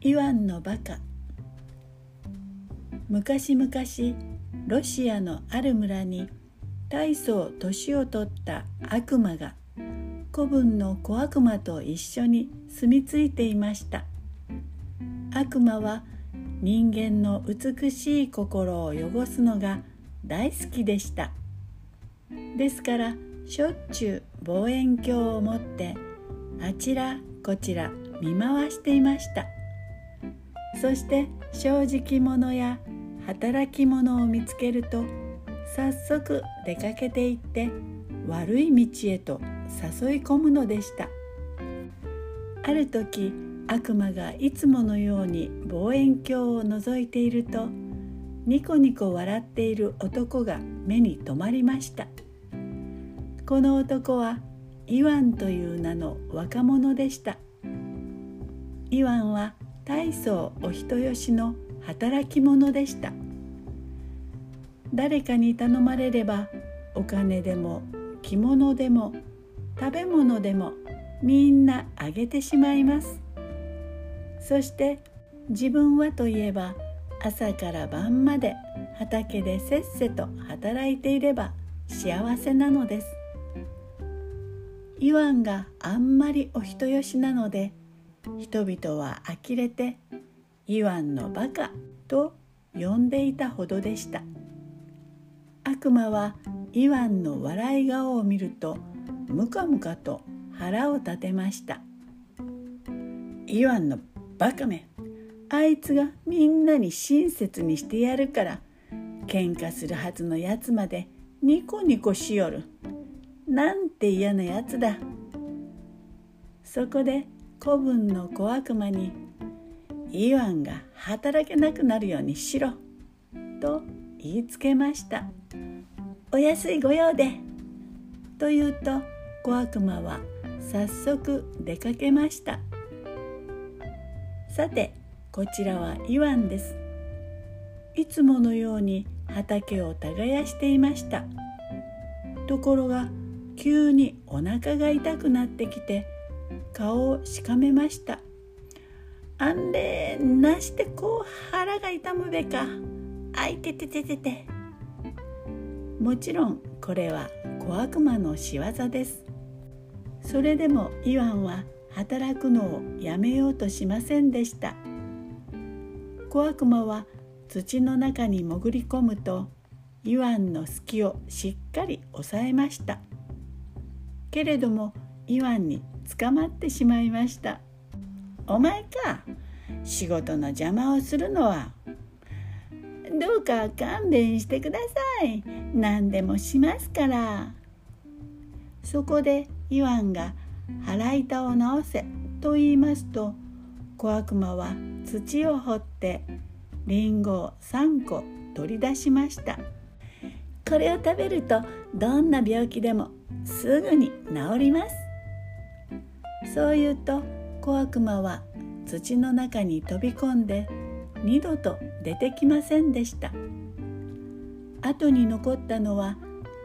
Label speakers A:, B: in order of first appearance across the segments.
A: イワンのバカ。昔々ロシアのある村に大層年を取った悪魔が子分の小悪魔と一緒に住み着いていました。悪魔は人間の美しい心を汚すのが大好きでした。ですからしょっちゅう望遠鏡を持ってあちらこちら見回していました。そして正直者や働き者を見つけると早速出かけていって悪い道へと誘い込むのでした。ある時悪魔がいつものように望遠鏡を覗いているとニコニコ笑っている男が目に留まりました。この男はイワンという名の若者でした。イワンは大層お人よしの働き者でした。誰かに頼まれればお金でも着物でも食べ物でもみんなあげてしまいます。そして自分はといえば朝から晩まで畑でせっせと働いていれば幸せなのです。イワンがあんまりお人よしなので人々は呆れてイワンのバカと呼んでいたほどでした。悪魔はイワンの笑い顔を見るとムカムカと腹を立てました。イワンのバカめあいつがみんなに親切にしてやるから喧嘩するはずのやつまでニコニコしよる。なんて嫌なやつだ。そこで子分の小悪魔にイワンが働けなくなるようにしろと言いつけました。お安い御用でと言うと小悪魔は早速出かけました。さてこちらはイワンです。いつものように畑を耕していました。ところが急にお腹が痛くなってきて顔をしかめました。あんれなしてこう腹が痛むべか。あいててててて。もちろんこれは小悪魔の仕業です。それでもイワンは働くのをやめようとしませんでした。小悪魔は土の中に潜り込むとイワンの隙をしっかり抑えました。けれどもイワンに捕まってしまいました。お前か仕事の邪魔をするのは。どうか勘弁してください。何でもしますから。そこでイワンが腹板を直せと言いますと小悪魔は土を掘ってリンゴを3個取り出しました。これを食べるとどんな病気でもすぐに治ります。そう言うと小悪魔は土の中に飛び込んで二度と出てきませんでした。後に残ったのは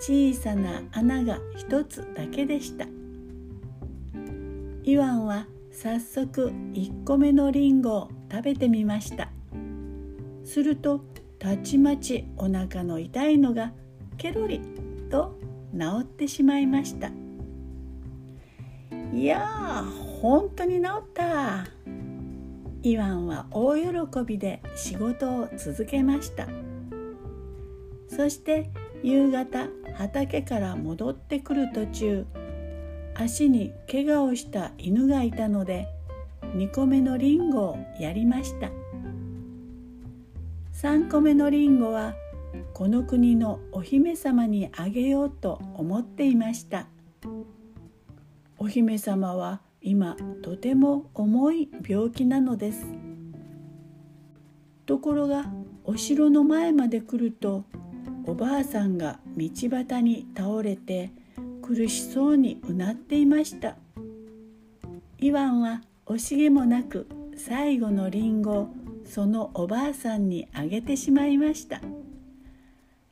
A: 小さな穴が一つだけでした。イワンは早速1個目のリンゴを食べてみました。するとたちまちお腹の痛いのがケロリと治ってしまいました。いやー本当に治った。イワンは大喜びで仕事を続けました。そして夕方畑から戻ってくる途中足に怪我をした犬がいたので2個目のリンゴをやりました。3個目のリンゴはこの国のお姫様にあげようと思っていました。お姫様は今とても重い病気なのです。ところがお城の前まで来るとおばあさんが道端に倒れて苦しそうにうなっていました。イワンは惜しげもなく最後のリンゴをそのおばあさんにあげてしまいました。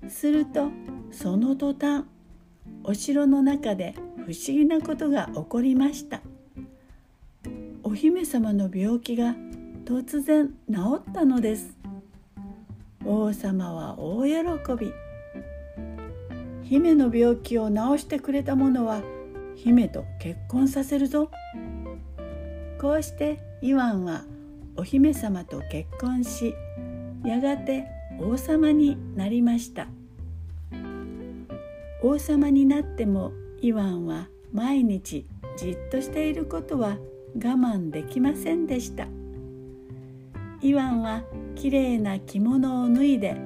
A: するとその途端お城の中で不思議なことが起こりました。お姫様の病気が突然治ったのです。王様は大喜び。姫の病気を治してくれた者は姫と結婚させるぞ。こうしてイワンはお姫様と結婚しやがて王様になりました。王様になってもイワンは毎日じっとしていることは我慢できませんでした。イワンはきれいな着物を脱いで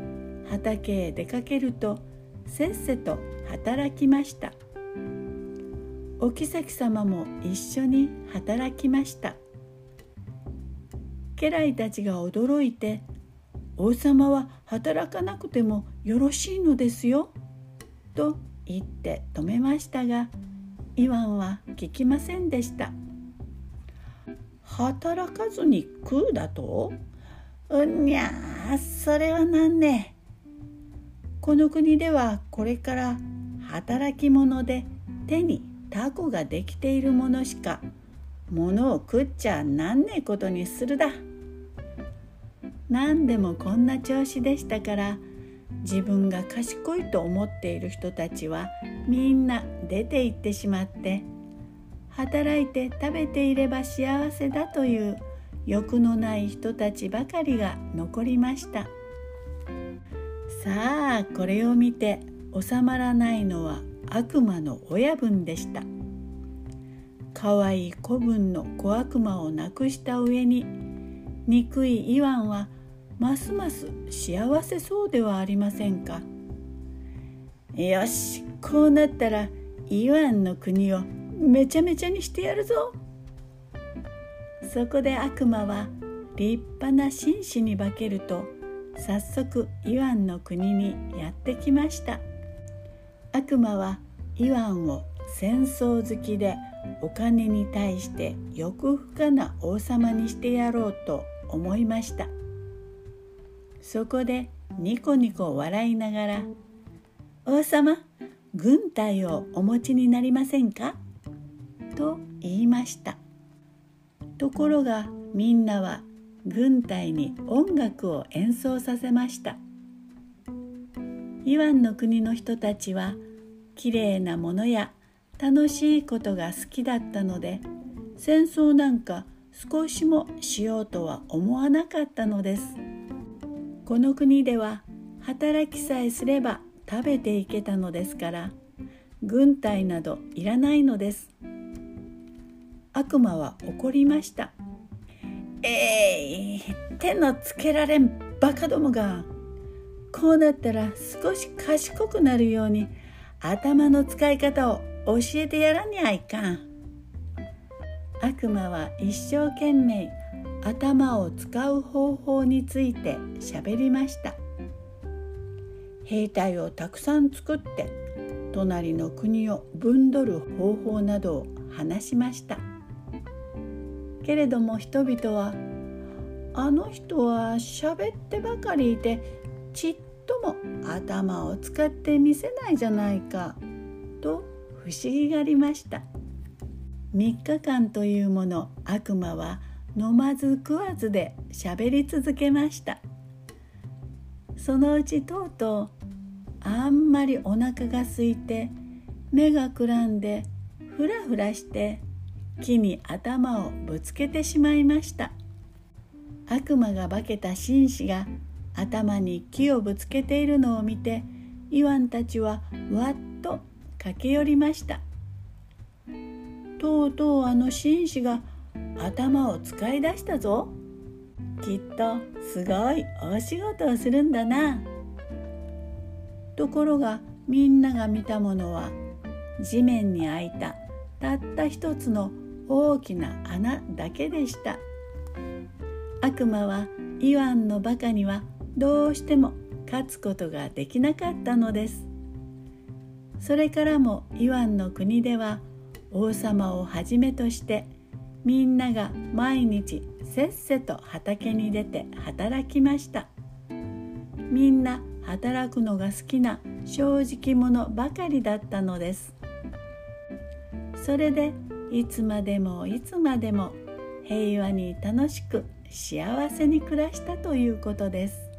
A: 畑へ出かけるとせっせと働きました。お妃様も一緒に働きました。家来たちが驚いて「王様は働かなくてもよろしいのですよ」と言って止めましたがイワンは聞きませんでした。働かずに食うだと？うんにゃーそれはなんね。この国ではこれから働き者で手にタコができているものしか物を食っちゃなんねえことにするだ。何でもこんな調子でしたから自分が賢いと思っている人たちはみんな出て行ってしまって働いて食べていれば幸せだという欲のない人たちばかりが残りました。さあこれを見て収まらないのは悪魔の親分でした。かわいい子分の小悪魔を亡くした上に憎いイワンはますます幸せそうではありませんか？よしこうなったらイワンの国をめちゃめちゃにしてやるぞ。そこで悪魔は立派な紳士に化けると早速イワンの国にやってきました。悪魔はイワンを戦争好きでお金に対して欲深な王様にしてやろうと思いました。そこでニコニコ笑いながら「王様軍隊をお持ちになりませんか?」と言いましたところがみんなは軍隊に音楽を演奏させましたイワンの国の人たちはきれいなものや楽しいことが好きだったので戦争なんか少しもしようとは思わなかったのです。この国では働きさえすれば食べていけたのですから軍隊などいらないのです。悪魔は怒りました。えい、手のつけられんバカどもがこうなったら少し賢くなるように頭の使い方を教えてやらにゃいかん。悪魔は一生懸命頭を使う方法について喋りました。兵隊をたくさん作って隣の国を分取る方法などを話しました。けれども人々はあの人は喋ってばかりいてちっとも頭を使ってみせないじゃないかと不思議がりました。3日間というもの悪魔は飲まず食わずで喋り続けました。そのうちとうとうあんまりお腹が空いて目がくらんでふらふらして木に頭をぶつけてしまいました。悪魔が化けた紳士が頭に木をぶつけているのを見てイワンたちはわっと駆け寄りました。とうとうあの紳士が頭を使い出したぞ。きっとすごい大仕事をするんだな。ところがみんなが見たものは地面に開いたたった一つの大きな穴だけでした。悪魔はイワンのバカにはどうしても勝つことができなかったのです。それからもイワンの国では王様をはじめとしてみんなが毎日せっせと畑に出て働きました。みんな働くのが好きな正直者ばかりだったのです。それでいつまでもいつまでも平和に楽しく幸せに暮らしたということです。